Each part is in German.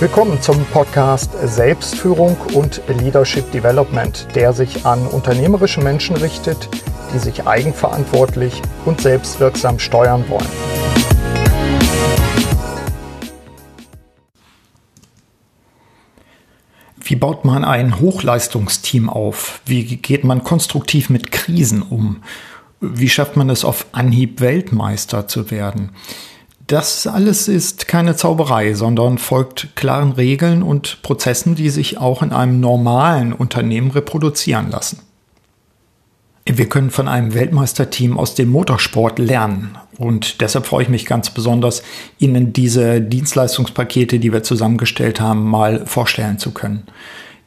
Willkommen zum Podcast Selbstführung und Leadership Development, der sich an unternehmerische Menschen richtet, die sich eigenverantwortlich und selbstwirksam steuern wollen. Wie baut man ein Hochleistungsteam auf? Wie geht man konstruktiv mit Krisen um? Wie schafft man es auf Anhieb Weltmeister zu werden? Das alles ist keine Zauberei, sondern folgt klaren Regeln und Prozessen, die sich auch in einem normalen Unternehmen reproduzieren lassen. Wir können von einem Weltmeisterteam aus dem Motorsport lernen. Und deshalb freue ich mich ganz besonders, Ihnen diese Dienstleistungspakete, die wir zusammengestellt haben, mal vorstellen zu können.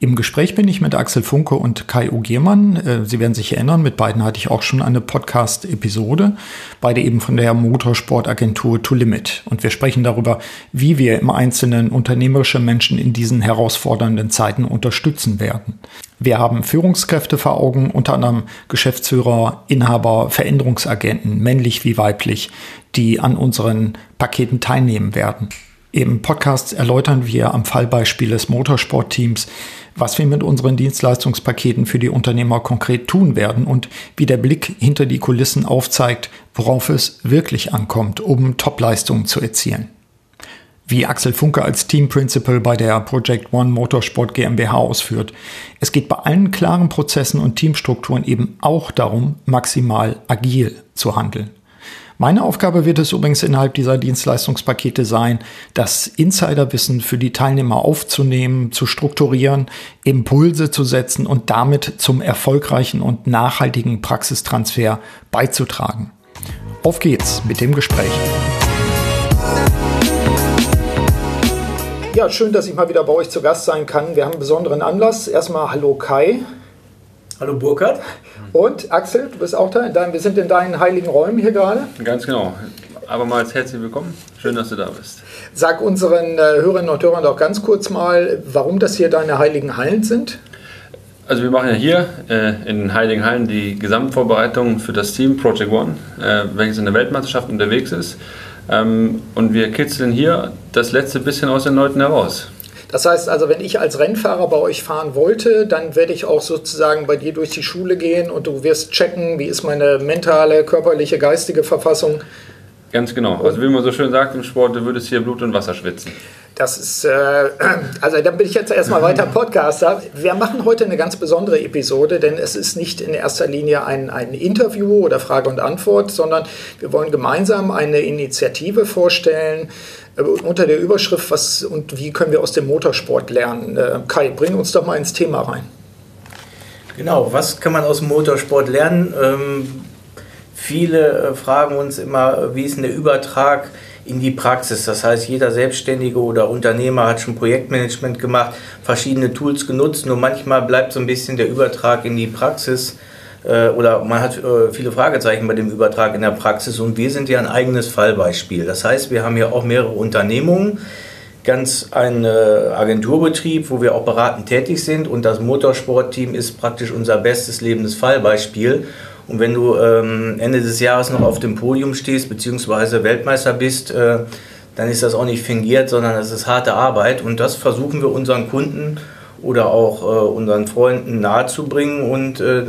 Im Gespräch bin ich mit Axel Funke und Kai Ugiermann. Äh, Sie werden sich erinnern, mit beiden hatte ich auch schon eine Podcast-Episode. Beide eben von der Motorsportagentur To Limit. Und wir sprechen darüber, wie wir im Einzelnen unternehmerische Menschen in diesen herausfordernden Zeiten unterstützen werden. Wir haben Führungskräfte vor Augen, unter anderem Geschäftsführer, Inhaber, Veränderungsagenten, männlich wie weiblich, die an unseren Paketen teilnehmen werden. Im Podcast erläutern wir am Fallbeispiel des Motorsportteams, was wir mit unseren Dienstleistungspaketen für die Unternehmer konkret tun werden und wie der Blick hinter die Kulissen aufzeigt, worauf es wirklich ankommt, um Topleistungen zu erzielen. Wie Axel Funke als Team Principal bei der Project One Motorsport GmbH ausführt. Es geht bei allen klaren Prozessen und Teamstrukturen eben auch darum, maximal agil zu handeln. Meine Aufgabe wird es übrigens innerhalb dieser Dienstleistungspakete sein, das Insiderwissen für die Teilnehmer aufzunehmen, zu strukturieren, Impulse zu setzen und damit zum erfolgreichen und nachhaltigen Praxistransfer beizutragen. Auf geht's mit dem Gespräch. Ja, schön, dass ich mal wieder bei euch zu Gast sein kann. Wir haben einen besonderen Anlass. Erstmal Hallo Kai. Hallo Burkhard. Und Axel, du bist auch da. Wir sind in deinen heiligen Räumen hier gerade. Ganz genau. Abermals herzlich willkommen. Schön, dass du da bist. Sag unseren äh, Hörerinnen und Hörern doch ganz kurz mal, warum das hier deine heiligen Hallen sind. Also wir machen ja hier äh, in den Heiligen Hallen die Gesamtvorbereitung für das Team Project One, äh, welches in der Weltmeisterschaft unterwegs ist. Ähm, und wir kitzeln hier das letzte bisschen aus den Leuten heraus. Das heißt also, wenn ich als Rennfahrer bei euch fahren wollte, dann werde ich auch sozusagen bei dir durch die Schule gehen und du wirst checken, wie ist meine mentale, körperliche, geistige Verfassung. Ganz genau. Also wie man so schön sagt im Sport, du würdest hier Blut und Wasser schwitzen. Das ist, äh, also dann bin ich jetzt erstmal weiter Podcaster. Wir machen heute eine ganz besondere Episode, denn es ist nicht in erster Linie ein, ein Interview oder Frage und Antwort, sondern wir wollen gemeinsam eine Initiative vorstellen, unter der Überschrift, was und wie können wir aus dem Motorsport lernen. Äh, Kai, bring uns doch mal ins Thema rein. Genau, was kann man aus dem Motorsport lernen? Ähm, viele äh, fragen uns immer, wie ist denn der Übertrag in die Praxis? Das heißt, jeder Selbstständige oder Unternehmer hat schon Projektmanagement gemacht, verschiedene Tools genutzt, nur manchmal bleibt so ein bisschen der Übertrag in die Praxis äh, oder man hat äh, viele Fragezeichen bei dem Übertrag in der Praxis und wir sind ja ein eigenes Fallbeispiel. Das heißt, wir haben ja auch mehrere Unternehmungen, ganz ein Agenturbetrieb, wo wir auch beratend tätig sind und das Motorsportteam ist praktisch unser bestes lebendes Fallbeispiel. Und wenn du ähm, Ende des Jahres noch auf dem Podium stehst, beziehungsweise Weltmeister bist, äh, dann ist das auch nicht fingiert, sondern es ist harte Arbeit. Und das versuchen wir unseren Kunden oder auch äh, unseren Freunden nahezubringen und äh,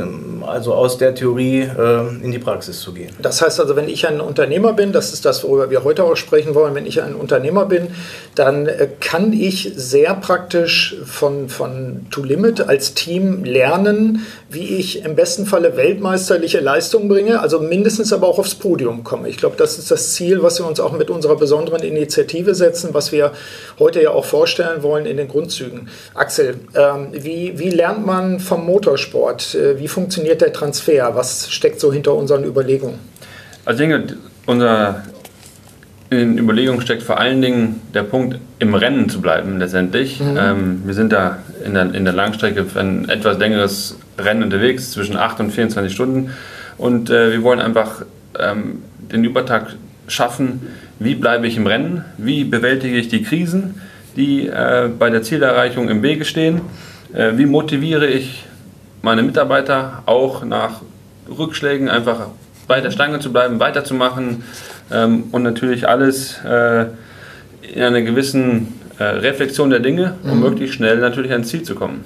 also aus der Theorie äh, in die Praxis zu gehen. Das heißt also, wenn ich ein Unternehmer bin, das ist das, worüber wir heute auch sprechen wollen, wenn ich ein Unternehmer bin, dann äh, kann ich sehr praktisch von, von To Limit als Team lernen, wie ich im besten Falle weltmeisterliche Leistungen bringe, also mindestens aber auch aufs Podium komme. Ich glaube, das ist das Ziel, was wir uns auch mit unserer besonderen Initiative setzen, was wir heute ja auch vorstellen wollen in den Grundzügen. Axel, ähm, wie, wie lernt man vom Motorsport? Äh, wie funktioniert der Transfer? Was steckt so hinter unseren Überlegungen? Also ich denke, unser, in den Überlegungen steckt vor allen Dingen der Punkt, im Rennen zu bleiben letztendlich. Mhm. Ähm, wir sind da in der, in der Langstrecke für ein etwas längeres Rennen unterwegs, zwischen 8 und 24 Stunden. Und äh, wir wollen einfach ähm, den Übertrag schaffen, wie bleibe ich im Rennen, wie bewältige ich die Krisen, die äh, bei der Zielerreichung im Wege stehen? Äh, wie motiviere ich meine Mitarbeiter auch nach Rückschlägen einfach bei der Stange zu bleiben, weiterzumachen ähm, und natürlich alles äh, in einer gewissen äh, Reflexion der Dinge, um mhm. möglichst schnell natürlich ans Ziel zu kommen.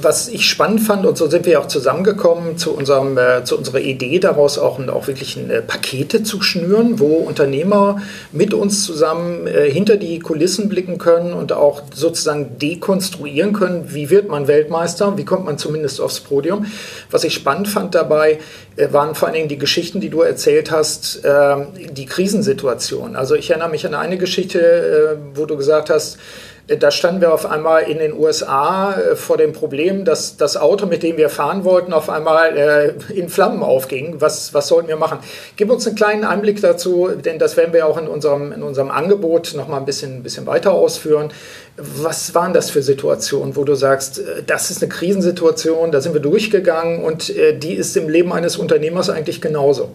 Was ich spannend fand, und so sind wir auch zusammengekommen zu, unserem, äh, zu unserer Idee daraus, auch, auch wirklich äh, Pakete zu schnüren, wo Unternehmer mit uns zusammen hinter die Kulissen blicken können und auch sozusagen dekonstruieren können, wie wird man Weltmeister, wie kommt man zumindest aufs Podium. Was ich spannend fand dabei, waren vor allen Dingen die Geschichten, die du erzählt hast, ähm, die Krisensituation. Also ich erinnere mich an eine Geschichte, äh, wo du gesagt hast, äh, da standen wir auf einmal in den USA vor dem Problem, dass das Auto, mit dem wir fahren wollten, auf einmal in Flammen aufging. Was, was sollten wir machen? Gib uns einen kleinen Einblick dazu, denn das werden wir auch in unserem, in unserem Angebot noch mal ein bisschen, ein bisschen weiter ausführen. Was waren das für Situationen, wo du sagst, äh, das ist eine Krisensituation, da sind wir durchgegangen und äh, die ist im Leben eines Unternehmers eigentlich genauso?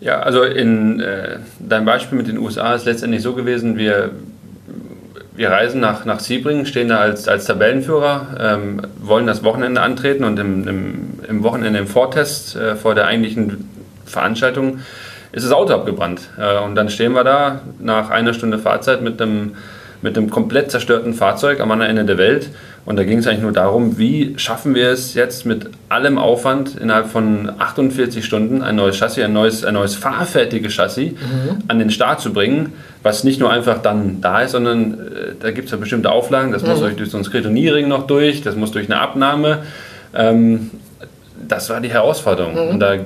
Ja, also in äh, deinem Beispiel mit den USA ist letztendlich so gewesen, wir, wir reisen nach, nach Sebring, stehen da als, als Tabellenführer, ähm, wollen das Wochenende antreten und im, im, im Wochenende im Vortest äh, vor der eigentlichen Veranstaltung ist das Auto abgebrannt. Äh, und dann stehen wir da nach einer Stunde Fahrzeit mit einem mit einem komplett zerstörten Fahrzeug am anderen Ende der Welt. Und da ging es eigentlich nur darum, wie schaffen wir es jetzt mit allem Aufwand innerhalb von 48 Stunden ein neues Chassis, ein neues, ein neues fahrfertiges Chassis mhm. an den Start zu bringen, was nicht nur einfach dann da ist, sondern äh, da gibt es ja bestimmte Auflagen, das mhm. muss durch, durch so ein Skretoniering noch durch, das muss durch eine Abnahme. Ähm, das war die Herausforderung. Mhm. Und da, äh,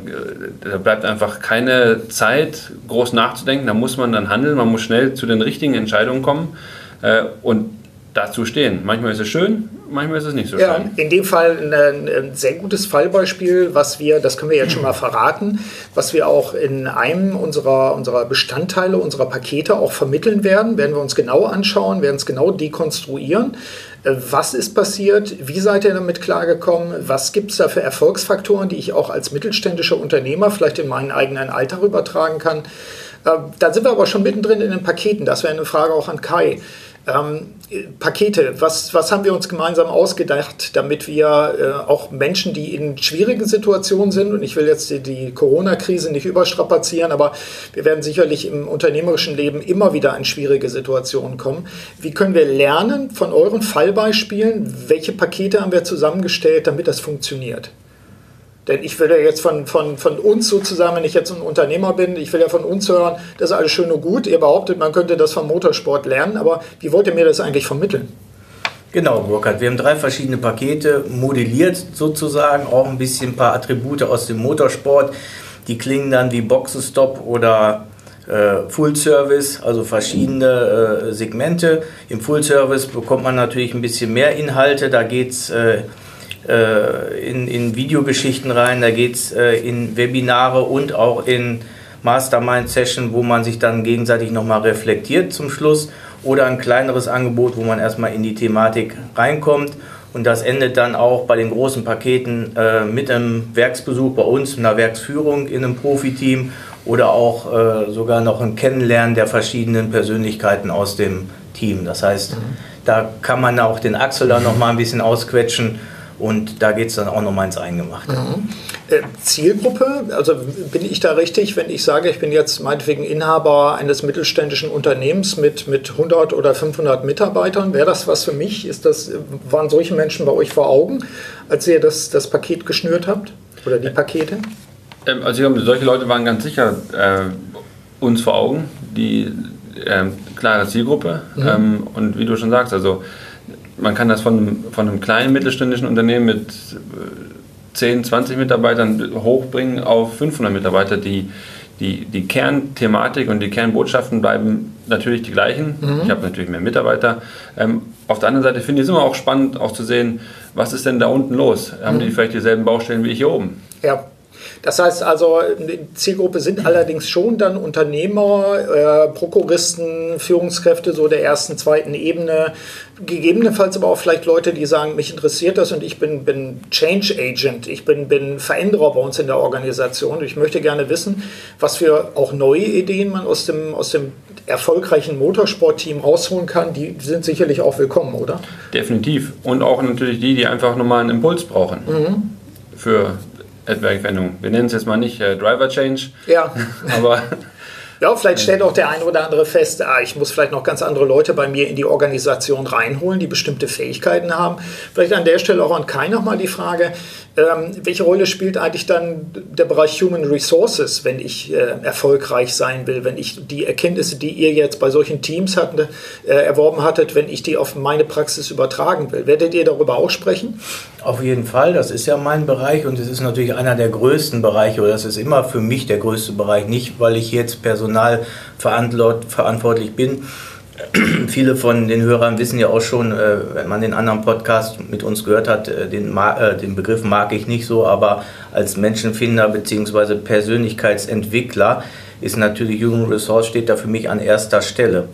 da, bleibt einfach keine Zeit, groß nachzudenken. Da muss man dann handeln, man muss schnell zu den richtigen Entscheidungen kommen. Äh, und dazu stehen. Manchmal ist es schön, manchmal ist es nicht so ja, schön. In dem Fall ein, ein, sehr gutes Fallbeispiel, was wir, das können wir jetzt schon mal verraten, was wir auch in einem unserer, unserer Bestandteile, unserer Pakete auch vermitteln werden, werden wir uns genau anschauen, werden es genau dekonstruieren. Äh, was ist passiert? Wie seid ihr damit klargekommen? Was gibt es da für Erfolgsfaktoren, die ich auch als mittelständischer Unternehmer vielleicht in meinen eigenen Alltag übertragen kann? Äh, da sind wir aber schon mittendrin in den Paketen. Das wäre eine Frage auch an Kai. Ähm, Pakete, was, was haben wir uns gemeinsam ausgedacht, damit wir äh, auch Menschen, die in schwierigen Situationen sind, und ich will jetzt die, die Corona-Krise nicht überstrapazieren, aber wir werden sicherlich im unternehmerischen Leben immer wieder in schwierige Situationen kommen. Wie können wir lernen von euren Fallbeispielen? Welche Pakete haben wir zusammengestellt, damit das funktioniert? Denn ich will ja jetzt von, von, von uns sozusagen, wenn ich jetzt ein Unternehmer bin, ich will ja von uns hören, das ist alles schön und gut. Ihr behauptet, man könnte das vom Motorsport lernen, aber wie wollt ihr mir das eigentlich vermitteln? Genau, Burkhard. Wir haben drei verschiedene Pakete modelliert sozusagen, auch ein bisschen ein paar Attribute aus dem Motorsport. Die klingen dann wie Boxenstopp oder äh, Full Service, also verschiedene äh, Segmente. Im Full Service bekommt man natürlich ein bisschen mehr Inhalte. Da geht es äh, äh, in, in Videogeschichten rein, da geht es äh, in Webinare und auch in Mastermind-Session, wo man sich dann gegenseitig nochmal reflektiert zum Schluss oder ein kleineres Angebot, wo man erstmal in die Thematik reinkommt. Und das endet dann auch bei den großen Paketen äh, mit einem Werksbesuch bei uns, einer Werksführung in einem Profiteam oder auch äh, sogar noch ein Kennenlernen der verschiedenen Persönlichkeiten aus dem Team. Das heißt, mhm. da kann man auch den Axel dann noch mal ein bisschen ausquetschen und da geht es dann auch nochmal ins Eingemachte. Mhm. Äh, Zielgruppe, also bin ich da richtig, wenn ich sage, ich bin jetzt meinetwegen Inhaber eines mittelständischen Unternehmens mit, mit 100 oder 500 Mitarbeitern, wäre das was für mich? Ist das, waren solche Menschen bei euch vor Augen, als ihr das, das Paket geschnürt habt oder die Pakete? Ähm, also solche Leute waren ganz sicher äh, uns vor Augen, die äh, klare Zielgruppe mhm. ähm, und wie du schon sagst, also man kann das von, von einem kleinen mittelständischen Unternehmen mit 10, äh, 20 Mitarbeitern hochbringen auf 500 Mitarbeiter. Die, die, die Kernthematik und die Kernbotschaften bleiben natürlich die gleichen. Mhm. Ich habe natürlich mehr Mitarbeiter. Ähm, auf der anderen Seite finde ich es immer auch spannend, auch zu sehen, was ist denn da unten los? Haben mhm. die vielleicht dieselben Baustellen wie ich hier oben? Ja, das heißt also, die Zielgruppe sind allerdings schon dann Unternehmer, äh, Prokuristen, Führungskräfte so der ersten, zweiten Ebene, gegebenenfalls aber auch vielleicht Leute, die sagen, mich interessiert das und ich bin, bin Change Agent, ich bin, bin Veränderer bei uns in der Organisation. Ich möchte gerne wissen, was für auch neue Ideen man aus dem, aus dem erfolgreichen Motorsportteam rausholen kann, die sind sicherlich auch willkommen, oder? Definitiv. Und auch natürlich die, die einfach nochmal einen Impuls brauchen. Mhm. Für etwaige Veränderungen. Wir nennen es jetzt mal nicht äh, Driver Change. Ja. aber Ja, vielleicht stellt auch der eine oder andere fest, ah, ich muss vielleicht noch ganz andere Leute bei mir in die Organisation reinholen, die bestimmte Fähigkeiten haben. Vielleicht an der Stelle auch an Kai nochmal die Frage, ähm, welche Rolle spielt eigentlich dann der Bereich Human Resources, wenn ich äh, erfolgreich sein will, wenn ich die Erkenntnisse, die ihr jetzt bei solchen Teams hatten, äh, erworben hattet, wenn ich die auf meine Praxis übertragen will? Werdet ihr darüber auch sprechen? Auf jeden Fall, das ist ja mein Bereich und es ist natürlich einer der größten Bereiche oder das ist immer für mich der größte Bereich, nicht weil ich jetzt personalverantwortlich bin. Viele von den Hörern wissen ja auch schon, äh, wenn man den anderen Podcast mit uns gehört hat, äh, den, äh, den Begriff mag ich nicht so, aber als Menschenfinder bzw. Persönlichkeitsentwickler ist natürlich Human Resource steht da für mich an erster Stelle.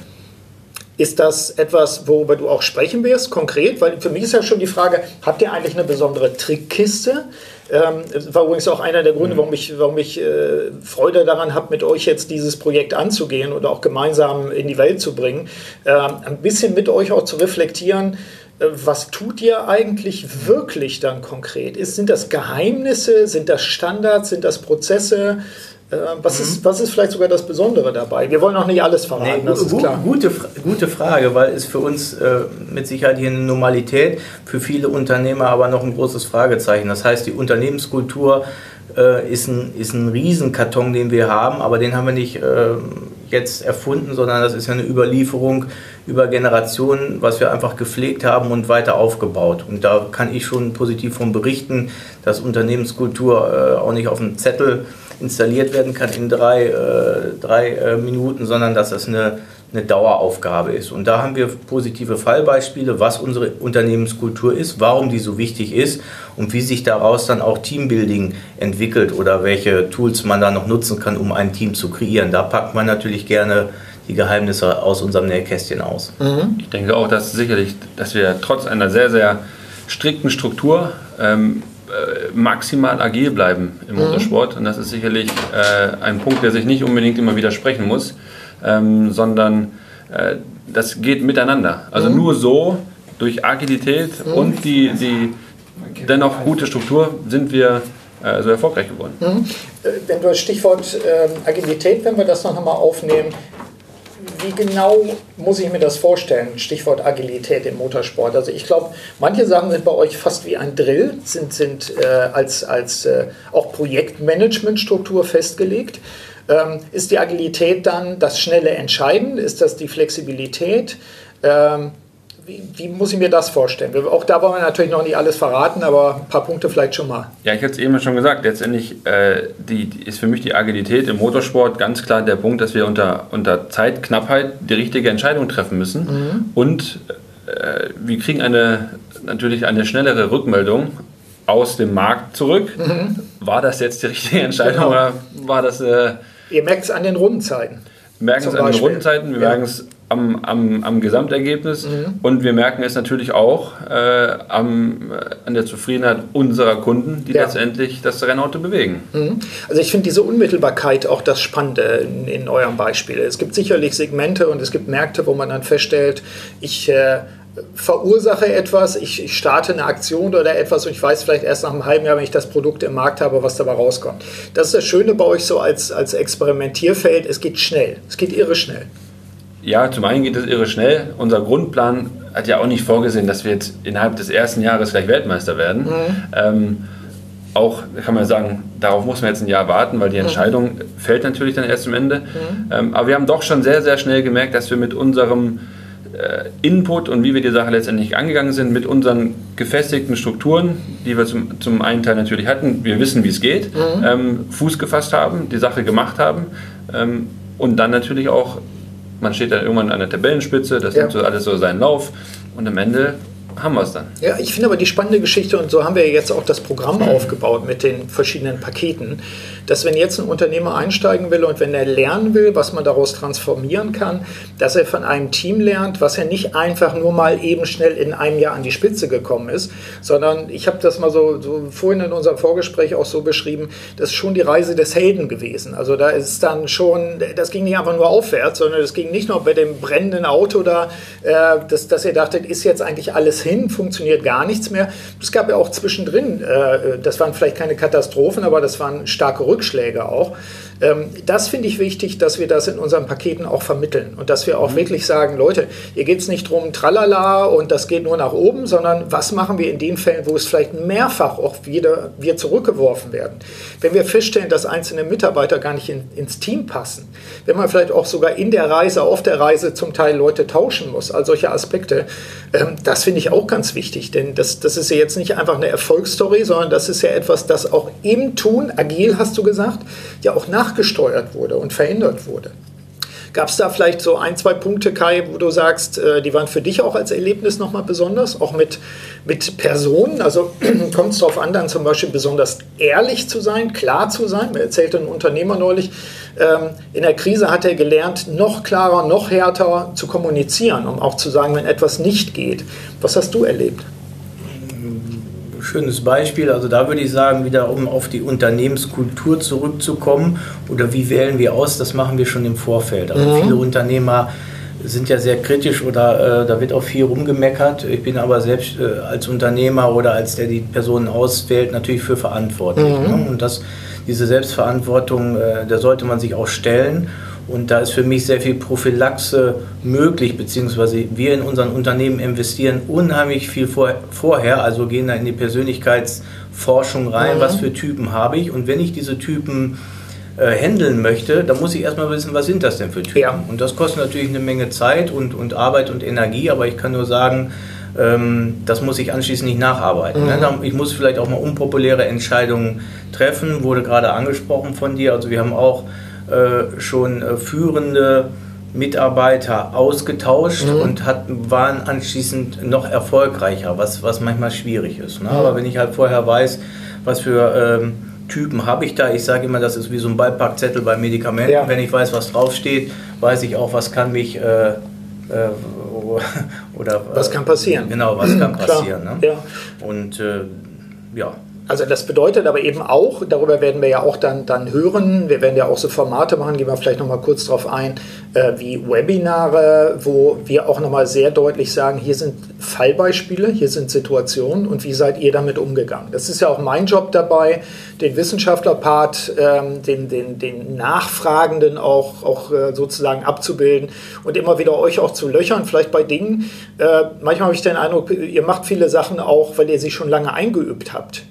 Ist das etwas, worüber du auch sprechen wirst, konkret? Weil für mich ist ja schon die Frage, habt ihr eigentlich eine besondere Trickkiste? Ähm, das war übrigens auch einer der Gründe, mhm. warum ich, warum ich äh, Freude daran habe, mit euch jetzt dieses Projekt anzugehen oder auch gemeinsam in die Welt zu bringen. Ähm, ein bisschen mit euch auch zu reflektieren, äh, was tut ihr eigentlich wirklich dann konkret? Ist, sind das Geheimnisse? Sind das Standards? Sind das Prozesse? Äh, was, mhm. ist, was ist vielleicht sogar das Besondere dabei? Wir wollen auch nicht alles verraten, nee, das ist klar. Gute, gute Frage, weil es für uns äh, mit Sicherheit hier eine Normalität, für viele Unternehmer aber noch ein großes Fragezeichen. Das heißt, die Unternehmenskultur äh, ist, ein, ist ein Riesenkarton, den wir haben, aber den haben wir nicht äh, jetzt erfunden, sondern das ist ja eine Überlieferung über Generationen, was wir einfach gepflegt haben und weiter aufgebaut. Und da kann ich schon positiv von berichten, dass Unternehmenskultur äh, auch nicht auf dem Zettel installiert werden kann in drei, äh, drei äh, Minuten, sondern dass das eine, eine Daueraufgabe ist. Und da haben wir positive Fallbeispiele, was unsere Unternehmenskultur ist, warum die so wichtig ist und wie sich daraus dann auch Teambuilding entwickelt oder welche Tools man da noch nutzen kann, um ein Team zu kreieren. Da packt man natürlich gerne die Geheimnisse aus unserem Nähkästchen aus. Mhm. Ich denke auch, dass sicherlich, dass wir trotz einer sehr, sehr strikten Struktur ähm, äh, maximal agil bleiben im mhm. Motorsport. Und das ist sicherlich äh, ein Punkt, der sich nicht unbedingt immer widersprechen muss, ähm, sondern äh, das geht miteinander. Also mhm. nur so, durch Agilität mhm. und die, die dennoch gute Struktur, sind wir äh, so erfolgreich geworden. Mhm. Äh, wenn du das Stichwort ähm, Agilität, wenn wir das noch einmal aufnehmen, wie genau muss ich mir das vorstellen? Stichwort Agilität im Motorsport. Also ich glaube, manche Sachen sind bei euch fast wie ein Drill, sind, sind äh, als, als äh, auch Projektmanagementstruktur festgelegt. Ähm, ist die Agilität dann das schnelle Entscheiden? Ist das die Flexibilität? Ähm, wie, wie, muss ich mir das vorstellen? Auch da wollen wir natürlich noch nicht alles verraten, aber ein paar Punkte vielleicht schon mal. Ja, ich hatte es eben schon gesagt, letztendlich äh, die, die ist für mich die Agilität im Motorsport ganz klar der Punkt, dass wir unter, unter Zeitknappheit die richtige Entscheidung treffen müssen. Mhm. Und äh, wir kriegen eine, natürlich eine schnellere Rückmeldung aus dem Markt zurück. Mhm. War das jetzt die richtige Entscheidung genau. oder war das... Äh, Ihr merkt es an den Rundenzeiten. Wir merken es an den Rundenzeiten, wir ja. merken es am, am, am Gesamtergebnis mhm. und wir merken es natürlich auch äh, am, äh, an der Zufriedenheit unserer Kunden, die ja. letztendlich das Rennauto bewegen. Mhm. Also ich finde diese Unmittelbarkeit auch das Spannende in, in, eurem Beispiel. Es gibt sicherlich Segmente und es gibt Märkte, wo man dann feststellt, ich äh, verursache etwas, ich, ich, starte eine Aktion oder etwas und ich weiß vielleicht erst nach einem halben Jahr, wenn ich das Produkt im Markt habe, was dabei rauskommt. Das ist das Schöne bei euch so als, als Experimentierfeld, es geht schnell, es geht irre schnell. Ja, zum einen geht es irre schnell. Unser Grundplan hat ja auch nicht vorgesehen, dass wir jetzt innerhalb des ersten Jahres gleich Weltmeister werden. Mhm. Ähm, auch kann man sagen, darauf muss man jetzt ein Jahr warten, weil die mhm. Entscheidung mhm. fällt natürlich dann erst am Ende. Mhm. Ähm, aber wir haben doch schon sehr, sehr schnell gemerkt, dass wir mit unserem äh, Input und wie wir die Sache letztendlich angegangen sind, mit unseren gefestigten Strukturen, die wir zum, zum einen Teil natürlich hatten, wir wissen, wie es geht, mhm. ähm, Fuß gefasst haben, die Sache gemacht haben ähm, und dann natürlich auch man steht dann irgendwann an der Tabellenspitze, das ja. nimmt so alles so seinen Lauf und am Ende haben wir es dann. Ja, ich finde aber die spannende Geschichte, und so haben wir jetzt auch das Programm aufgebaut mit den verschiedenen Paketen, dass wenn jetzt ein Unternehmer einsteigen will und wenn er lernen will, was man daraus transformieren kann, dass er von einem Team lernt, was er nicht einfach nur mal eben schnell in einem Jahr an die Spitze gekommen ist, sondern ich habe das mal so, so vorhin in unserem Vorgespräch auch so beschrieben, das ist schon die Reise des Helden gewesen. Also da ist dann schon, das ging nicht einfach nur aufwärts, sondern es ging nicht nur bei dem brennenden Auto da, äh, dass, dass ihr dachtet, ist jetzt eigentlich alles hin, funktioniert gar nichts mehr. Es gab ja auch zwischendrin, äh, das waren vielleicht keine Katastrophen, aber das waren starke Rückschläge auch. Ähm, das finde ich wichtig, dass wir das in unseren Paketen auch vermitteln und dass wir auch mhm. wirklich sagen, Leute, hier geht es nicht drum, tralala und das geht nur nach oben, sondern was machen wir in den Fällen, wo es vielleicht mehrfach auch wieder wir zurückgeworfen werden. Wenn wir feststellen, dass einzelne Mitarbeiter gar nicht in, ins Team passen, wenn man vielleicht auch sogar in der Reise, auf der Reise zum Teil Leute tauschen muss, all solche Aspekte, ähm, das finde ich auch ganz wichtig, denn das, das ist ja jetzt nicht einfach eine Erfolgsstory, sondern das ist ja etwas, das auch im Tun, agil hast du gesagt, ja auch nachgesteuert wurde und verändert wurde. Gab es da vielleicht so ein, zwei Punkte, Kai, wo du sagst, äh, die waren für dich auch als Erlebnis nochmal besonders, auch mit, mit Personen? Also kommt es darauf an, dann zum Beispiel besonders ehrlich zu sein, klar zu sein? Mir erzählte ein Unternehmer neulich, ähm, in der Krise hat er gelernt, noch klarer, noch härter zu kommunizieren, um auch zu sagen, wenn etwas nicht geht. Was hast du erlebt? Schönes Beispiel. Also da würde ich sagen, wieder um auf die Unternehmenskultur zurückzukommen oder wie wählen wir aus, das machen wir schon im Vorfeld. Also mhm. viele Unternehmer sind ja sehr kritisch oder äh, da wird auch viel rumgemeckert. Ich bin aber selbst äh, als Unternehmer oder als der die Personen auswählt natürlich für verantwortlich. Mhm. Ne? Und das, diese Selbstverantwortung, äh, da sollte man sich auch stellen. Und da ist für mich sehr viel Prophylaxe möglich, beziehungsweise wir in unseren Unternehmen investieren unheimlich viel vor, vorher, also gehen da in die Persönlichkeitsforschung rein, mhm. was für Typen habe ich. Und wenn ich diese Typen äh, handeln möchte, dann muss ich erstmal wissen, was sind das denn für Typen. Ja. Und das kostet natürlich eine Menge Zeit und, und Arbeit und Energie, aber ich kann nur sagen, ähm, das muss ich anschließend nicht nacharbeiten. Ne? Mhm. Ich muss vielleicht auch mal unpopuläre Entscheidungen treffen, wurde gerade angesprochen von dir. Also wir haben auch schon äh, führende Mitarbeiter ausgetauscht mhm. und hat, waren anschließend noch erfolgreicher, was, was manchmal schwierig ist. Ne? Mhm. Aber wenn ich halt vorher weiß, was für ähm, Typen habe ich da, ich sage immer, das ist wie so ein Beipackzettel bei Medikamenten. Ja. Wenn ich weiß, was draufsteht, weiß ich auch, was kann mich äh, äh, oder was kann passieren. Genau, was kann passieren. Ne? Ja. Und äh, ja, also das bedeutet aber eben auch, darüber werden wir ja auch dann, dann hören, wir werden ja auch so Formate machen, gehen wir vielleicht nochmal kurz drauf ein, äh, wie Webinare, wo wir auch nochmal sehr deutlich sagen, hier sind Fallbeispiele, hier sind Situationen und wie seid ihr damit umgegangen. Das ist ja auch mein Job dabei, den Wissenschaftlerpart, ähm, den, den, den Nachfragenden auch, auch äh, sozusagen abzubilden und immer wieder euch auch zu löchern, vielleicht bei Dingen. Äh, manchmal habe ich den Eindruck, ihr macht viele Sachen auch, weil ihr sie schon lange eingeübt habt.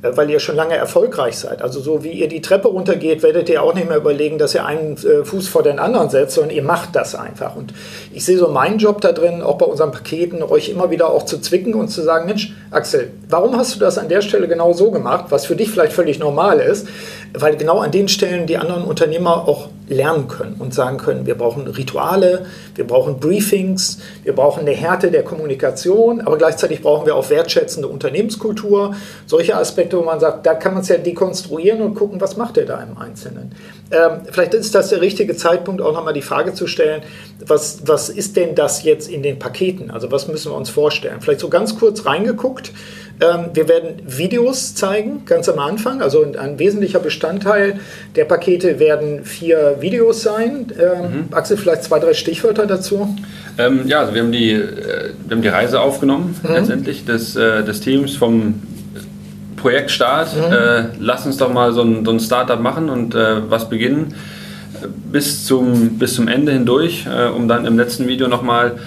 Äh, weil ihr schon lange erfolgreich seid. Also so wie ihr die Treppe runtergeht, werdet ihr auch nicht mehr überlegen, dass ihr einen äh, Fuß vor den anderen setzt, sondern ihr macht das einfach. Und ich sehe so meinen Job da drin, auch bei unseren Paketen, euch immer wieder auch zu zwicken und zu sagen, Mensch, Axel, warum hast du das an der Stelle genau so gemacht, was für dich vielleicht völlig normal ist? Weil genau an den Stellen die anderen Unternehmer auch lernen können und sagen können, wir brauchen Rituale, wir brauchen Briefings, wir brauchen eine Härte der Kommunikation, aber gleichzeitig brauchen wir auch wertschätzende Unternehmenskultur, solche Aspekte, wo man sagt, da kann man es ja dekonstruieren und gucken, was macht er da im Einzelnen. Ähm, vielleicht ist das der richtige Zeitpunkt, auch nochmal die Frage zu stellen, was, was ist denn das jetzt in den Paketen? Also was müssen wir uns vorstellen? Vielleicht so ganz kurz reingeguckt. Ähm, wir werden Videos zeigen, ganz am Anfang. Also ein wesentlicher Bestandteil der Pakete werden vier Videos sein. Ähm, mhm. Axel, vielleicht zwei, drei Stichwörter dazu. Ähm, ja, also wir haben die, äh, wir haben die Reise aufgenommen, mhm. letztendlich, des, äh, des Teams vom Projektstart. Mhm. Äh, lass uns doch mal so ein, so ein Startup machen und äh, was beginnen bis zum, bis zum Ende hindurch, äh, um dann im letzten Video nochmal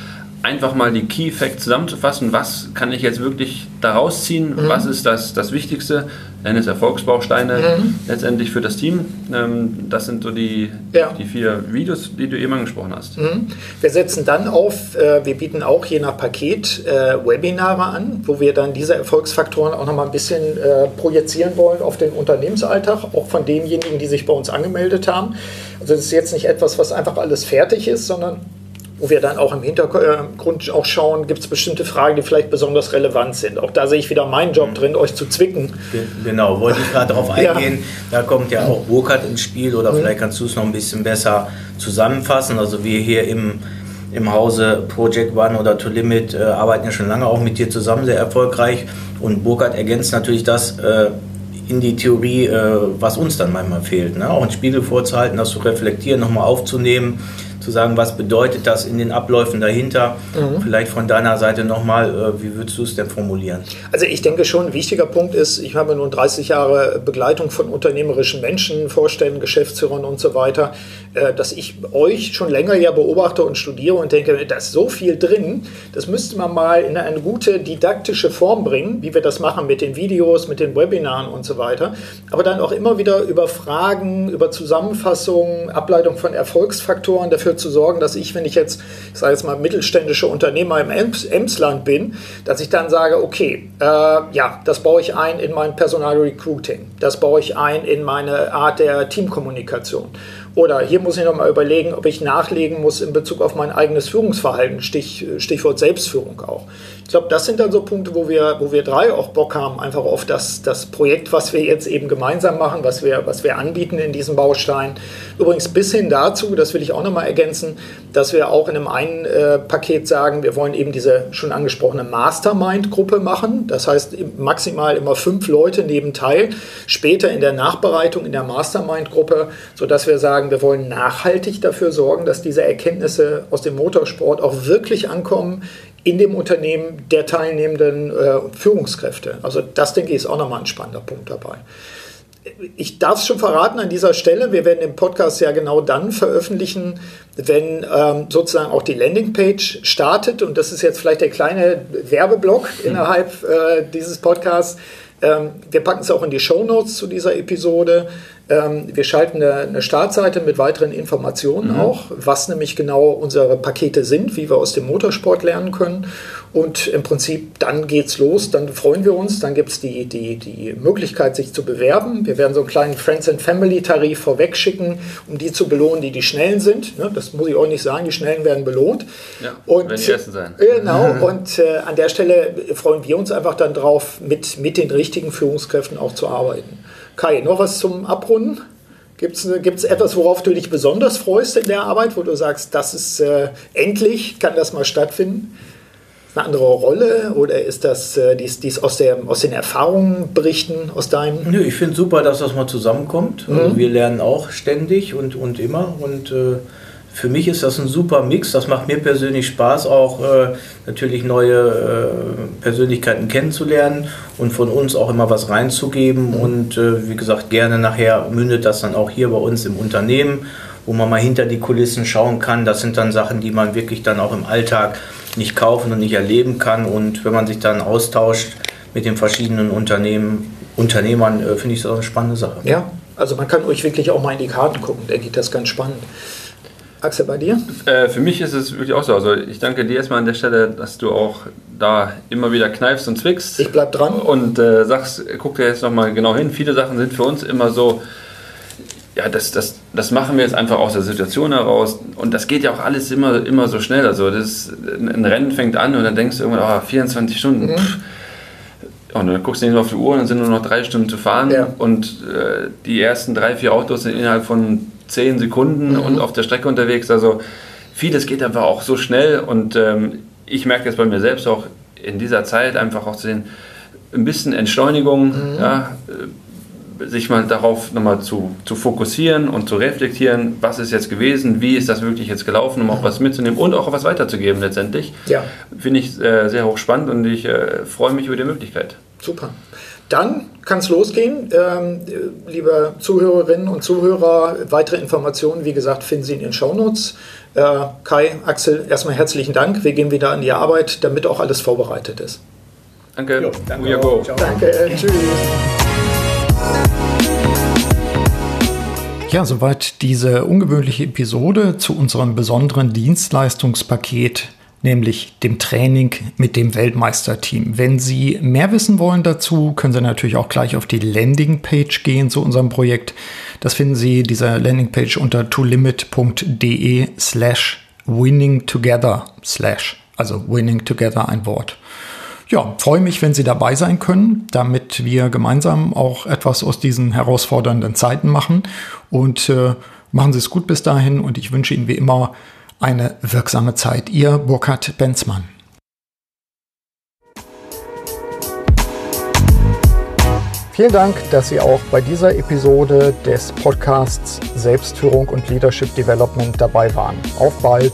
einfach mal die Key Facts zusammenzufassen. Was kann ich jetzt wirklich daraus ziehen? Mhm. Was ist das, das Wichtigste? Nenne es Erfolgsbausteine mhm. letztendlich für das Team. Ähm, das sind so die, ja. die vier Videos, die du eben angesprochen hast. Mhm. Wir setzen dann auf, äh, wir bieten auch je nach Paket äh, Webinare an, wo wir dann diese Erfolgsfaktoren auch nochmal ein bisschen äh, projizieren wollen auf den Unternehmensalltag, auch von denjenigen, die sich bei uns angemeldet haben. Also das ist jetzt nicht etwas, was einfach alles fertig ist, sondern wo wir dann auch im Hintergrund auch schauen, gibt es bestimmte Fragen, die vielleicht besonders relevant sind. Auch da sehe ich wieder meinen Job drin, euch zu zwicken. Genau, wollte ich gerade darauf eingehen. Ja. Da kommt ja auch Burkhardt ins Spiel oder mhm. vielleicht kannst du es noch ein bisschen besser zusammenfassen. Also wir hier im, im Hause Project One oder To Limit äh, arbeiten ja schon lange auch mit dir zusammen, sehr erfolgreich. Und Burkhardt ergänzt natürlich das äh, in die Theorie, äh, was uns dann manchmal fehlt. Ne? Auch einen Spiegel vorzuhalten, das zu reflektieren, nochmal aufzunehmen zu sagen, was bedeutet das in den Abläufen dahinter? Mhm. Vielleicht von deiner Seite nochmal, äh, wie würdest du es denn formulieren? Also ich denke schon, ein wichtiger Punkt ist, ich habe nun 30 Jahre Begleitung von unternehmerischen Menschen, Vorständen, Geschäftsführern und so weiter, dass ich euch schon länger ja beobachte und studiere und denke, da ist so viel drin, das müsste man mal in eine gute didaktische Form bringen, wie wir das machen mit den Videos, mit den Webinaren und so weiter, aber dann auch immer wieder über Fragen, über Zusammenfassungen, Ableitung von Erfolgsfaktoren dafür zu sorgen, dass ich, wenn ich jetzt, ich sage jetzt mal, mittelständischer Unternehmer im Ems Emsland bin, dass ich dann sage, okay, äh, ja, das baue ich ein in mein Personal Recruiting, das baue ich ein in meine Art der Teamkommunikation. Oder hier muss ich nochmal überlegen, ob ich nachlegen muss in Bezug auf mein eigenes Führungsverhalten, Stich, Stichwort Selbstführung auch. Ich glaube, das sind dann so Punkte, wo wir, wo wir drei auch Bock haben, einfach auf das, das Projekt, was wir jetzt eben gemeinsam machen, was wir, was wir anbieten in diesem Baustein. Übrigens bis hin dazu, das will ich auch nochmal ergänzen, dass wir auch in einem einen äh, Paket sagen, wir wollen eben diese schon angesprochene Mastermind-Gruppe machen. Das heißt maximal immer fünf Leute neben teil. Später in der Nachbereitung in der Mastermind-Gruppe, sodass wir sagen, wir wollen nachhaltig dafür sorgen, dass diese Erkenntnisse aus dem Motorsport auch wirklich ankommen in dem Unternehmen der teilnehmenden äh, Führungskräfte. Also das, denke ich, ist auch nochmal ein spannender Punkt dabei. Ich darf es schon verraten an dieser Stelle, wir werden den Podcast ja genau dann veröffentlichen, wenn ähm, sozusagen auch die Landingpage startet. Und das ist jetzt vielleicht der kleine Werbeblock hm. innerhalb äh, dieses Podcasts. Ähm, wir packen es auch in die Show Notes zu dieser Episode. Ähm, wir schalten eine, eine, Startseite mit weiteren Informationen mhm. auch, was nämlich genau unsere Pakete sind, wie wir aus dem Motorsport lernen können. Und im Prinzip dann geht's los, dann freuen wir uns, dann gibt es die, die, die Möglichkeit, sich zu bewerben. Wir werden so einen kleinen Friends and Family Tarif vorweg schicken, um die zu belohnen, die die Schnellen sind. Ne, das muss ich auch nicht sagen, die Schnellen werden belohnt. Ja, und, werden die Ersten sein. Genau, und äh, an der Stelle freuen wir uns einfach dann drauf, mit, mit den richtigen Führungskräften auch zu arbeiten. Kai, noch was zum Abrunden? Gibt es etwas, worauf du dich besonders freust in der Arbeit, wo du sagst, das ist äh, endlich, kann das mal stattfinden? Eine andere Rolle oder ist das äh, dies, dies aus, der, aus den Erfahrungen berichten, aus deinem? Nö, ich finde super, dass das mal zusammenkommt. Mhm. Also wir lernen auch ständig und, und immer und äh, für mich ist das ein super Mix. Das macht mir persönlich Spaß, auch äh, natürlich neue äh, Persönlichkeiten kennenzulernen und von uns auch immer was reinzugeben. Mhm. Und äh, wie gesagt, gerne nachher mündet das dann auch hier bei uns im Unternehmen, wo man mal hinter die Kulissen schauen kann. Das sind dann Sachen, die man wirklich dann auch im Alltag nicht kaufen und nicht erleben kann. Und wenn man sich dann austauscht mit den verschiedenen Unternehmen, Unternehmern, äh, finde ich das eine spannende Sache. Ja, also man kann euch wirklich auch mal in die Karten gucken, denke ich, das ist ganz spannend. Axel, bei dir? Äh, für mich ist es wirklich auch so. Also ich danke dir erstmal an der Stelle, dass du auch da immer wieder kneifst und zwickst. Ich bleib dran. Und äh, sagst, guck dir jetzt nochmal genau hin. Viele Sachen sind für uns immer so, ja, das, das, das machen wir jetzt einfach aus der Situation heraus. Und das geht ja auch alles immer, immer so schnell. Also das, ein Rennen fängt an und dann denkst du irgendwann, oh, 24 Stunden. Mhm. Und dann guckst du nicht auf die Uhr und dann sind nur noch drei Stunden zu fahren. Ja. Und äh, die ersten drei, vier Autos sind innerhalb von zehn Sekunden mhm. und auf der Strecke unterwegs. Also vieles geht einfach auch so schnell und ähm, ich merke jetzt bei mir selbst auch in dieser Zeit einfach auch zu sehen, ein bisschen Entschleunigung, mhm. ja, sich mal darauf nochmal zu, zu fokussieren und zu reflektieren, was ist jetzt gewesen, wie ist das wirklich jetzt gelaufen, um auch was mitzunehmen und auch was weiterzugeben letztendlich. Ja. Finde ich äh, sehr hochspannend und ich äh, freue mich über die Möglichkeit. Super. Dann kann es losgehen. Ähm, liebe Zuhörerinnen und Zuhörer, weitere Informationen, wie gesagt, finden Sie in den Shownotes. Äh, Kai, Axel, erstmal herzlichen Dank. Wir gehen wieder an die Arbeit, damit auch alles vorbereitet ist. Danke. Jo, danke. Go. Danke. Tschüss. Ja, soweit diese ungewöhnliche Episode zu unserem besonderen Dienstleistungspaket nämlich dem Training mit dem Weltmeisterteam. Wenn Sie mehr wissen wollen dazu, können Sie natürlich auch gleich auf die Landingpage gehen zu unserem Projekt. Das finden Sie, diese Landingpage unter tolimit.de slash winning together slash, also winning together ein Wort. Ja, freue mich, wenn Sie dabei sein können, damit wir gemeinsam auch etwas aus diesen herausfordernden Zeiten machen. Und äh, machen Sie es gut bis dahin und ich wünsche Ihnen wie immer eine wirksame Zeit. Ihr Burkhard Benzmann. Vielen Dank, dass Sie auch bei dieser Episode des Podcasts Selbstführung und Leadership Development dabei waren. Auf bald!